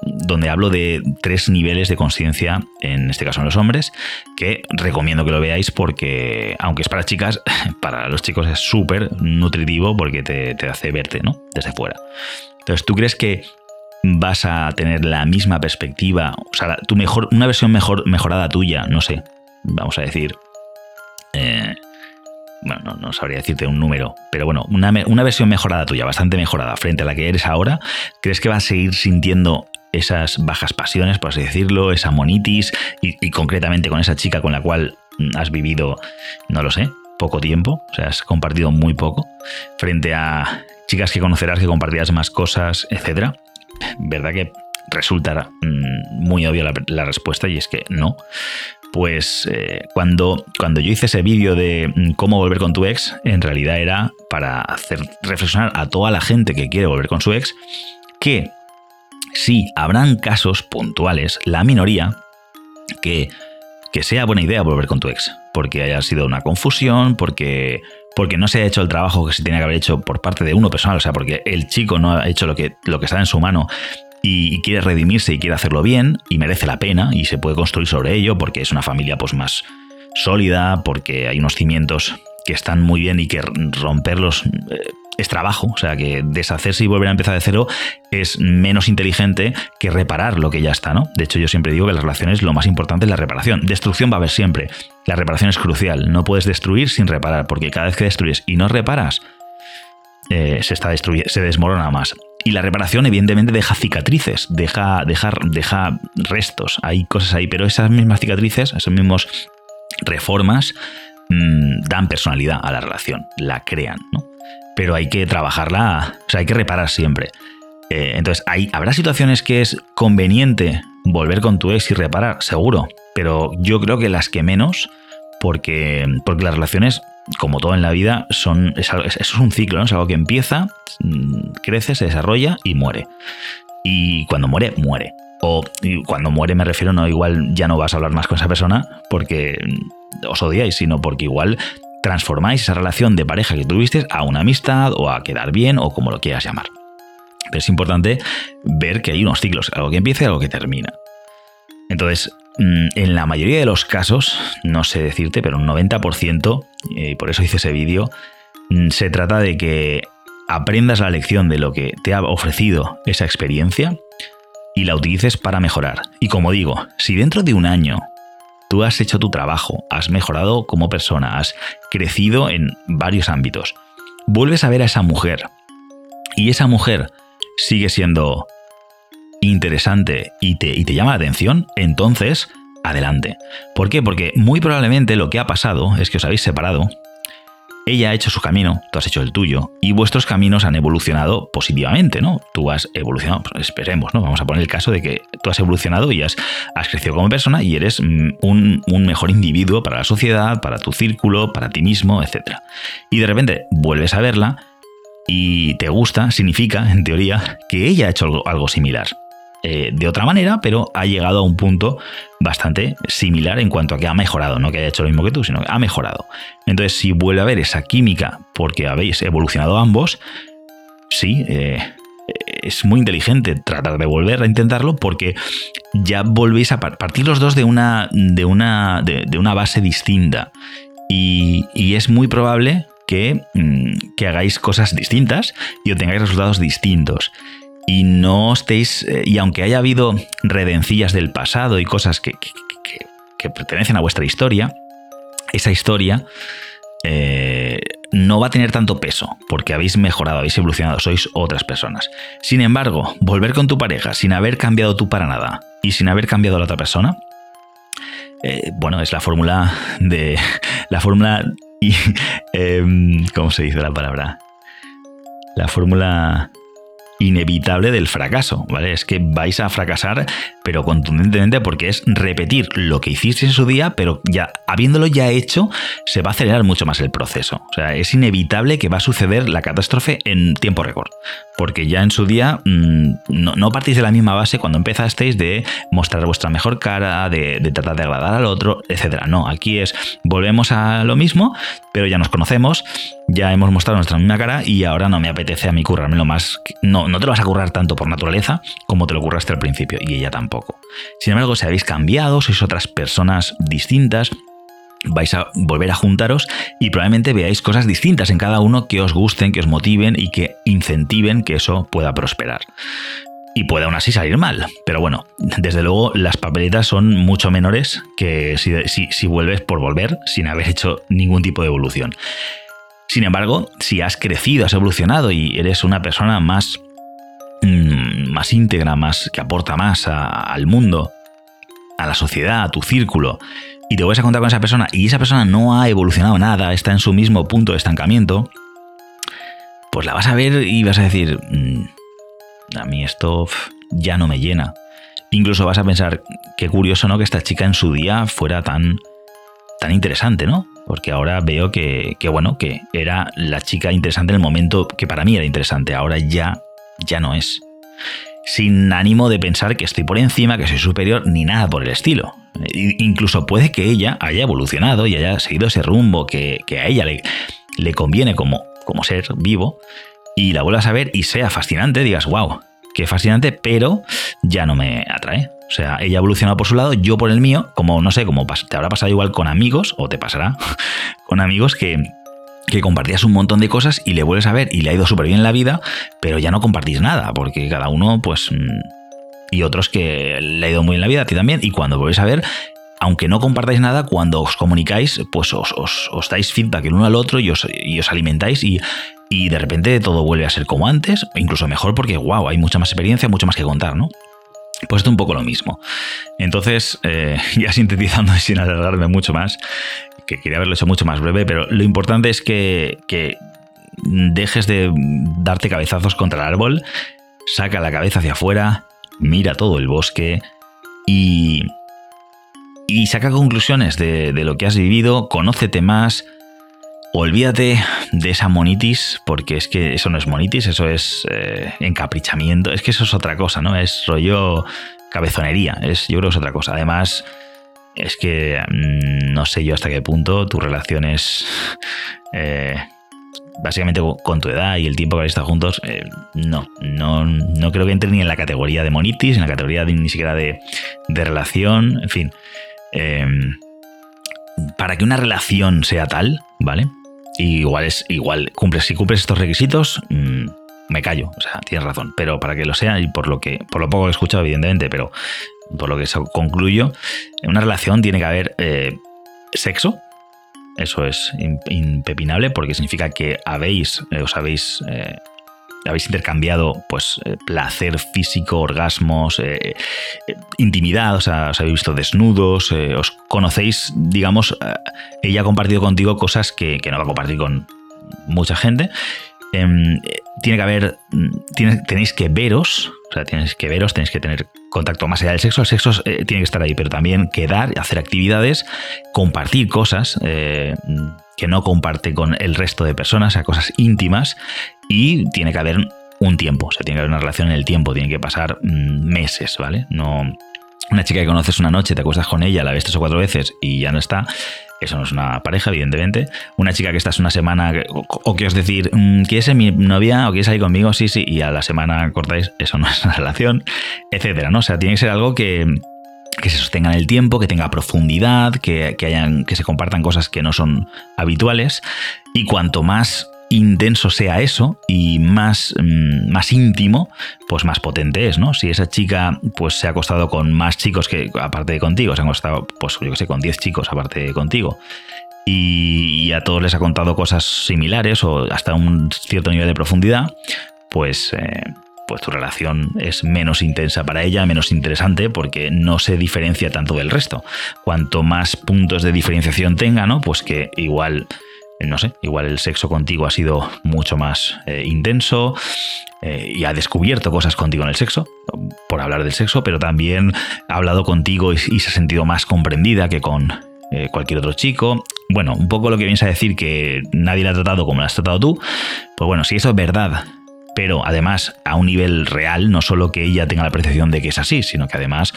donde hablo de tres niveles de conciencia, en este caso en los hombres, que recomiendo que lo veáis porque, aunque es para chicas, para los chicos es súper nutritivo porque te, te, hace verte, ¿no? Desde fuera. Entonces, ¿tú crees que vas a tener la misma perspectiva, o sea, tu mejor, una versión mejor, mejorada tuya, no sé, vamos a decir, eh, bueno, no, sabría decirte un número, pero bueno, una, una, versión mejorada tuya, bastante mejorada frente a la que eres ahora, ¿crees que vas a seguir sintiendo esas bajas pasiones, por así decirlo, esa monitis y, concretamente con esa chica con la cual has vivido, no lo sé, poco tiempo, o sea, has compartido muy poco, frente a chicas que conocerás que compartirás más cosas, etcétera? ¿verdad que resulta mm, muy obvia la, respuesta y es que no? Pues eh, cuando, cuando yo hice ese vídeo de mm, cómo volver con tu ex, en realidad era para hacer reflexionar a toda la gente que quiere volver con su ex que sí habrán casos puntuales, la minoría, que, que sea buena idea volver con tu ex, porque haya sido una confusión, porque porque no se ha hecho el trabajo que se tenía que haber hecho por parte de uno personal, o sea, porque el chico no ha hecho lo que, lo que está en su mano y quiere redimirse y quiere hacerlo bien y merece la pena y se puede construir sobre ello porque es una familia pues más sólida, porque hay unos cimientos que están muy bien y que romperlos eh, es trabajo, o sea que deshacerse y volver a empezar de cero es menos inteligente que reparar lo que ya está, ¿no? De hecho, yo siempre digo que las relaciones lo más importante es la reparación. Destrucción va a haber siempre. La reparación es crucial. No puedes destruir sin reparar, porque cada vez que destruyes y no reparas, eh, se está se desmorona más. Y la reparación, evidentemente, deja cicatrices, deja, deja, deja restos, hay cosas ahí, pero esas mismas cicatrices, esas mismas reformas, mmm, dan personalidad a la relación, la crean, ¿no? Pero hay que trabajarla, o sea, hay que reparar siempre. Eh, entonces, hay, habrá situaciones que es conveniente volver con tu ex y reparar, seguro, pero yo creo que las que menos, porque, porque las relaciones, como todo en la vida, son, eso es un ciclo, ¿no? es algo que empieza, mm, crece, se desarrolla y muere. Y cuando muere, muere. O cuando muere me refiero, no, igual ya no vas a hablar más con esa persona porque os odiáis, sino porque igual transformáis esa relación de pareja que tuviste a una amistad o a quedar bien o como lo quieras llamar. Pero es importante ver que hay unos ciclos, algo que empieza y algo que termina. Entonces, mm, en la mayoría de los casos, no sé decirte, pero un 90%, y por eso hice ese vídeo, mm, se trata de que aprendas la lección de lo que te ha ofrecido esa experiencia y la utilices para mejorar. Y como digo, si dentro de un año Tú has hecho tu trabajo, has mejorado como persona, has crecido en varios ámbitos. Vuelves a ver a esa mujer y esa mujer sigue siendo interesante y te, y te llama la atención, entonces adelante. ¿Por qué? Porque muy probablemente lo que ha pasado es que os habéis separado ella ha hecho su camino, tú has hecho el tuyo, y vuestros caminos han evolucionado positivamente, ¿no? Tú has evolucionado, pues esperemos, ¿no? Vamos a poner el caso de que tú has evolucionado y has, crecido como persona y eres mm, un, mejor individuo para la sociedad, para tu círculo, para ti mismo, etc. Y de repente vuelves a verla y te gusta, significa, en teoría, que ella ha hecho algo similar. Eh, de otra manera, pero ha llegado a un punto bastante similar en cuanto a que ha mejorado, no que haya hecho lo mismo que tú, sino que ha mejorado. Entonces, si vuelve a haber esa química porque habéis evolucionado ambos, sí, eh, es muy inteligente tratar de volver a intentarlo porque ya volvéis a partir los dos de una, de una, de, una base distinta. Y, es muy probable que, mm, que hagáis cosas distintas y obtengáis resultados distintos y no estéis, eh, y aunque haya habido redencillas del pasado y cosas que, pertenecen a vuestra historia, esa historia eh, no va a tener tanto peso porque habéis mejorado, habéis evolucionado, sois otras personas. Sin embargo, volver con tu pareja sin haber cambiado tú para nada y sin haber cambiado a la otra persona, eh, bueno, es la fórmula de. La fórmula. Em, ¿Cómo se dice la palabra? La fórmula inevitable del fracaso, ¿vale? Es que vais a fracasar, pero contundentemente porque es repetir lo que hiciste en su día, pero ya habiéndolo ya hecho, se va a acelerar mucho más el proceso. O sea, es inevitable que va a suceder la catástrofe en tiempo récord, porque ya en su día mm, no, partís de la misma base cuando empezasteis de mostrar vuestra mejor cara, de tratar de agradar al otro, etcétera. No, aquí es volvemos a lo mismo, pero ya nos conocemos, ya hemos mostrado nuestra misma cara y ahora no me apetece a mí currármelo más. No, no te lo vas a currar tanto por naturaleza como te lo curraste al principio y ella tampoco. Sin embargo, si habéis cambiado, sois otras personas distintas, vais a volver a juntaros y probablemente veáis cosas distintas en cada uno que os gusten, que os motiven y que incentiven que eso pueda prosperar. Y puede aún así salir mal. Pero bueno, desde luego las papeletas son mucho menores que si, si vuelves por volver sin haber hecho ningún tipo de evolución. Sin embargo, si has crecido, has evolucionado y eres una persona más, mm, más íntegra, más que aporta más al mundo, a la sociedad, a tu círculo, y te vuelves a contar con esa persona y esa persona no ha evolucionado nada, está en su mismo punto de estancamiento, pues la vas a ver y vas a decir, mm, a mí esto ya no me llena. Incluso vas a pensar, qué curioso, ¿no? Que esta chica en su día fuera tan, tan interesante, ¿no? Porque ahora veo que, bueno, que era la chica interesante en el momento que para mí era interesante, ahora ya, ya no es. Sin ánimo de pensar que estoy por encima, que soy superior, ni nada por el estilo. Incluso puede que ella haya evolucionado y haya seguido ese rumbo que, a ella le, le conviene como, como ser vivo, y la vuelvas a ver y sea fascinante, digas, wow, qué fascinante, pero ya no me atrae. O sea, ella ha evolucionado por su lado, yo por el mío, como no sé, como te habrá pasado igual con amigos, o te pasará con amigos que, que compartías un montón de cosas y le vuelves a ver y le ha ido súper bien la vida, pero ya no compartís nada, porque cada uno, pues. Mm, y otros que le ha ido muy bien la vida, a ti también, y cuando volvéis a ver, aunque no compartáis nada, cuando os comunicáis, pues os, os, dais feedback el uno al otro y os, y os alimentáis y, y, de repente todo vuelve a ser como antes, incluso mejor porque, wow, hay mucha más experiencia, mucho más que contar, ¿no? Pues es un poco lo mismo. Entonces, eh, ya sintetizando y sin alargarme mucho más, que quería haberlo hecho mucho más breve, pero lo importante es que, dejes de darte cabezazos contra el árbol, saca la cabeza hacia afuera, mira todo el bosque y, y saca conclusiones de, de lo que has vivido, conócete más, Olvídate de esa monitis, porque es que eso no es monitis, eso es eh, encaprichamiento, es que eso es otra cosa, ¿no? Es rollo cabezonería, es, yo creo que es otra cosa. Además, es que mm, no sé yo hasta qué punto tu relación es eh, básicamente con tu edad y el tiempo que habéis estado juntos, eh, no, no, no creo que entre ni en la categoría de monitis, en la categoría ni siquiera de, de relación, en fin. para que una relación sea tal, ¿vale? Igual es igual, cumples, si cumples estos requisitos, mm, me callo. O sea, tienes razón. Pero para que lo sea, y por lo que, por lo poco que he escuchado, evidentemente, pero por lo que concluyo, en una relación tiene que haber eh, sexo. Eso es impepinable porque significa que habéis, eh, os habéis eh, habéis intercambiado pues eh, placer físico, orgasmos, eh, eh, intimidad, os habéis visto desnudos, os conocéis, digamos, ella ha compartido contigo cosas que, no va a compartir con mucha gente. Em, tiene que haber, tenéis que veros, o sea, tenéis que veros, tenéis que tener contacto más allá del sexo, el sexo tiene que estar ahí, pero también quedar, hacer actividades, compartir cosas que no comparte con el resto de personas, a cosas íntimas, y tiene que haber un tiempo, o sea, tiene que haber una relación en el tiempo, tiene que pasar mm, meses, ¿vale? No una chica que conoces una noche, te acuestas con ella, la ves tres o cuatro veces y ya no está. Eso no es una pareja, evidentemente. Una chica que estás una semana, o, que os decir, mm, ¿quieres ser mi novia o quieres salir conmigo? Sí, sí, y a la semana cortáis, eso no es una relación, etcétera, ¿no? O sea, tiene que ser algo que, que se sostenga en el tiempo, que tenga profundidad, que, hayan, que se compartan cosas que no son habituales. Y cuanto más intenso sea eso y más, mm, más íntimo, pues más potente es, ¿no? Si esa chica pues se ha acostado con más chicos que aparte de contigo, se han acostado, pues yo que sé, con 10 chicos aparte de contigo, y, a todos les ha contado cosas similares o hasta un cierto nivel de profundidad, pues... Eh, pues tu relación es menos intensa para ella, menos interesante, porque no se diferencia tanto del resto. Cuanto más puntos de diferenciación tenga, ¿no? Pues que igual no sé, igual el sexo contigo ha sido mucho más eh, intenso eh, y ha descubierto cosas contigo en el sexo, por hablar del sexo, pero también ha hablado contigo y, se ha sentido más comprendida que con eh, cualquier otro chico. Bueno, un poco lo que vienes a decir que nadie la ha tratado como la has tratado tú, pues bueno, si eso es verdad, pero además a un nivel real, no solo que ella tenga la percepción de que es así, sino que además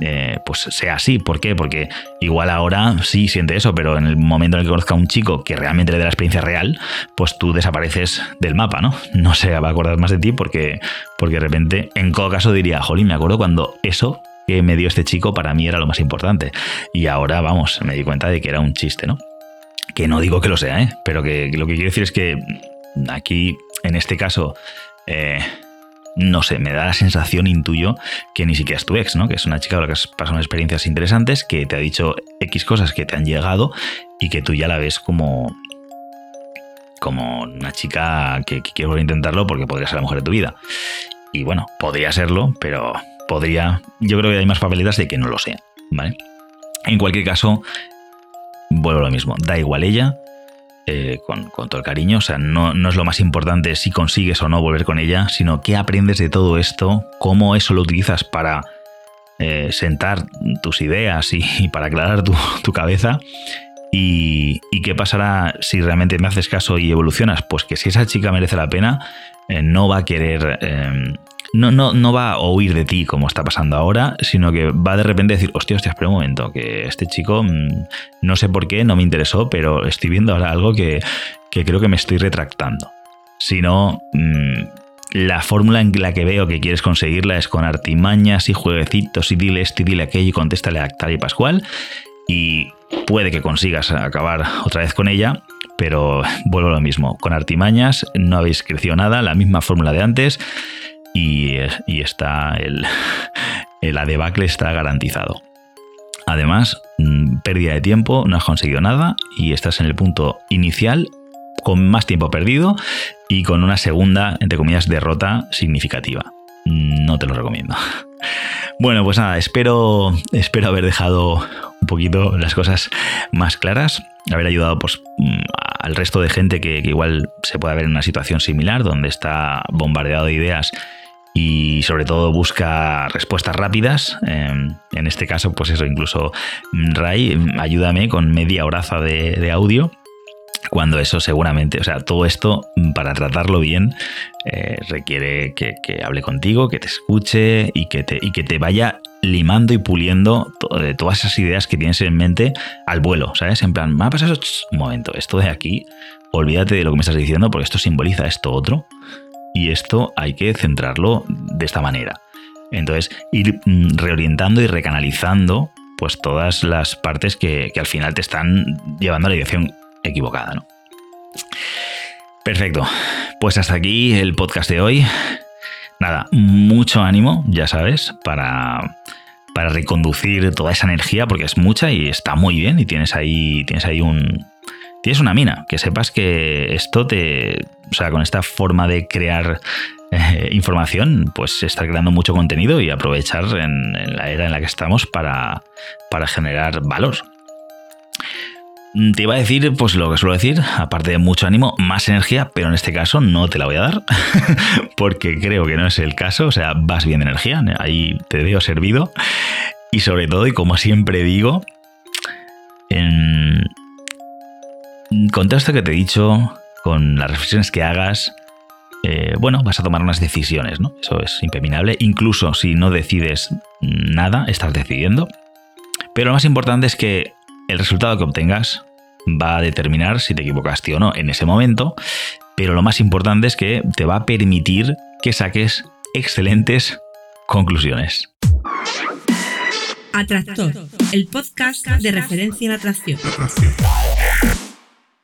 eh, pues sea así. ¿Por qué? Porque igual ahora sí siente eso, pero en el momento en el que conozca a un chico que realmente le dé la experiencia real, pues tú desapareces del mapa, ¿no? No se va a acordar más de ti porque, porque de repente, en todo caso diría, jolín, me acuerdo cuando eso que me dio este chico para mí era lo más importante. Y ahora, vamos, me di cuenta de que era un chiste, ¿no? Que no digo que lo sea, ¿eh? Pero que lo que quiero decir es que aquí, en este caso, eh, no sé, me da la sensación, intuyo, que ni siquiera es tu ex, ¿no? Que es una chica con la que has pasado experiencias interesantes, que te ha dicho X cosas que te han llegado y que tú ya la ves como como una chica que, quiere intentarlo porque podría ser la mujer de tu vida. Y bueno, podría serlo, pero podría. Yo creo que hay más papeletas de que no lo sea, ¿vale? En cualquier caso, vuelvo a lo mismo. Da igual ella, eh, con, todo el cariño. O sea, no, es lo más importante si consigues o no volver con ella, sino qué aprendes de todo esto, cómo eso lo utilizas para eh, sentar tus ideas y, para aclarar tu, cabeza. Y, qué pasará si realmente me haces caso y evolucionas? Pues que si esa chica merece la pena, eh, no va a querer no, no, no va a huir de ti como está pasando ahora, sino que va de repente a decir, hostia, hostia, espera un momento, que este chico mm, no sé por qué, no me interesó, pero estoy viendo ahora algo que, creo que me estoy retractando. Si no, mm, la fórmula en la que veo que quieres conseguirla es con artimañas y jueguecitos y dile esto y dile aquello y contéstale a tal y Pascual. Y puede que consigas acabar otra vez con ella, pero vuelvo a lo mismo. Con artimañas no habéis crecido nada, la misma fórmula de antes y, está el, el debacle está garantizado. Además, mm, pérdida de tiempo, no has conseguido nada y estás en el punto inicial con más tiempo perdido y con una segunda, entre comillas, derrota significativa. No te lo recomiendo. Bueno, pues nada, espero, espero haber dejado un poquito las cosas más claras, haber ayudado pues, mm, al resto de gente que, que igual se pueda ver en una situación similar, donde está bombardeado de ideas y sobre todo busca respuestas rápidas. Em, en este caso, pues eso, incluso mm, Ray, ayúdame con media horaza de, audio. Cuando eso seguramente, o sea, todo esto mm, para tratarlo bien eh, requiere que, hable contigo, que te escuche y que te, y que te vaya limando y puliendo todas esas ideas que tienes en mente al vuelo, ¿sabes? En plan, me ha pasado un momento, esto de aquí, olvídate de lo que me estás diciendo porque esto simboliza esto otro y esto hay que centrarlo de esta manera. Entonces, ir mm, reorientando y recanalizando pues todas las partes que, al final te están llevando a la dirección equivocada, ¿no? Perfecto. Pues hasta aquí el podcast de hoy. Nada, mucho ánimo, ya sabes, para, para reconducir toda esa energía, porque es mucha y está muy bien. Y tienes ahí, tienes ahí un, tienes una mina, que sepas que esto te, o sea, con esta forma de crear eh, información, pues está creando mucho contenido y aprovechar en, la era en la que estamos para, para generar valor. Te iba a decir, pues lo que suelo decir, aparte de mucho ánimo, más energía, pero en este caso no te la voy a dar, porque creo que no es el caso, o sea, vas bien de energía, ahí te veo servido. Y sobre todo, y como siempre digo, en, con todo esto que te he dicho, con las reflexiones que hagas, eh, bueno, vas a tomar unas decisiones, ¿no? Eso es impeminable. Incluso si no decides nada, estás decidiendo. Pero lo más importante es que el resultado que obtengas va a determinar si te equivocaste o no en ese momento. Pero lo más importante es que te va a permitir que saques excelentes conclusiones. Atractor, el podcast de referencia en atracción.